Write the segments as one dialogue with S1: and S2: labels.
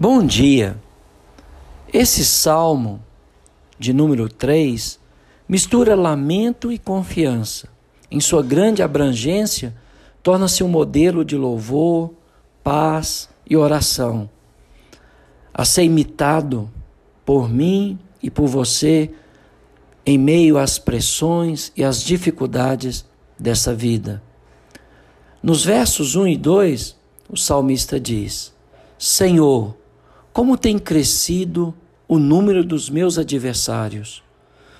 S1: Bom dia. Esse salmo de número 3 mistura lamento e confiança. Em sua grande abrangência, torna-se um modelo de louvor, paz e oração. A ser imitado por mim e por você em meio às pressões e às dificuldades dessa vida. Nos versos 1 e 2, o salmista diz: Senhor, como tem crescido o número dos meus adversários.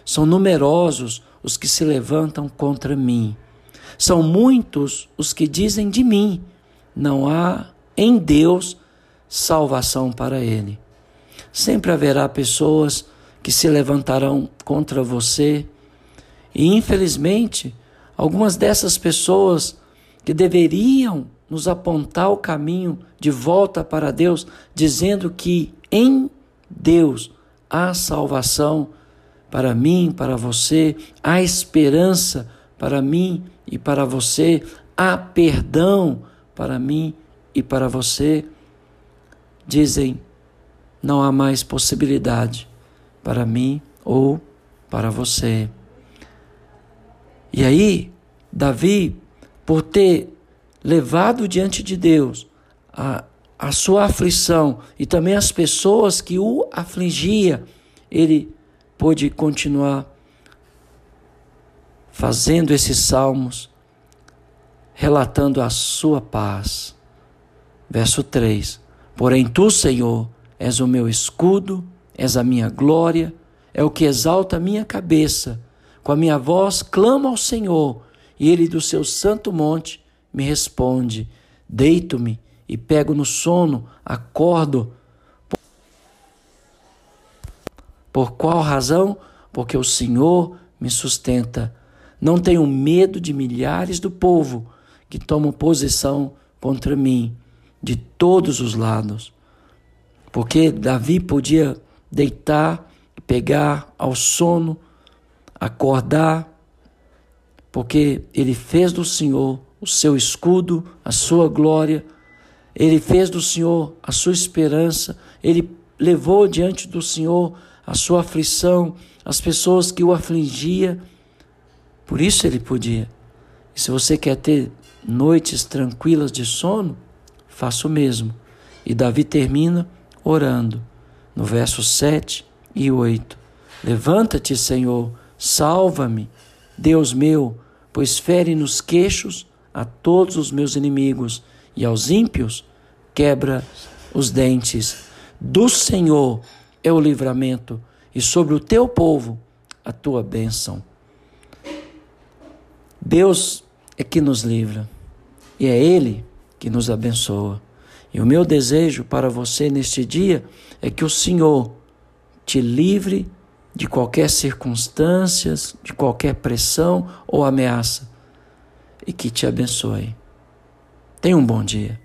S1: São numerosos os que se levantam contra mim. São muitos os que dizem de mim: não há em Deus salvação para ele. Sempre haverá pessoas que se levantarão contra você, e infelizmente, algumas dessas pessoas que deveriam nos apontar o caminho de volta para Deus, dizendo que em Deus há salvação para mim, para você, há esperança para mim e para você, há perdão para mim e para você. Dizem, não há mais possibilidade para mim ou para você. E aí, Davi, por ter levado diante de Deus a, a sua aflição e também as pessoas que o afligia, ele pôde continuar fazendo esses salmos, relatando a sua paz. Verso 3: Porém, tu, Senhor, és o meu escudo, és a minha glória, é o que exalta a minha cabeça. Com a minha voz clamo ao Senhor, e ele do seu santo monte me responde. Deito-me e pego no sono, acordo. Por qual razão? Porque o Senhor me sustenta. Não tenho medo de milhares do povo que tomam posição contra mim de todos os lados. Porque Davi podia deitar, pegar ao sono, acordar, porque ele fez do Senhor o seu escudo, a sua glória. Ele fez do Senhor a sua esperança, ele levou diante do Senhor a sua aflição, as pessoas que o afligia. Por isso ele podia. E se você quer ter noites tranquilas de sono, faça o mesmo. E Davi termina orando, no verso 7 e 8. Levanta-te, Senhor, salva-me, Deus meu, pois fere nos queixos a todos os meus inimigos e aos ímpios quebra os dentes. Do Senhor é o livramento e sobre o teu povo a tua bênção. Deus é que nos livra e é Ele que nos abençoa. E o meu desejo para você neste dia é que o Senhor te livre de qualquer circunstâncias, de qualquer pressão ou ameaça e que te abençoe. Tenha um bom dia.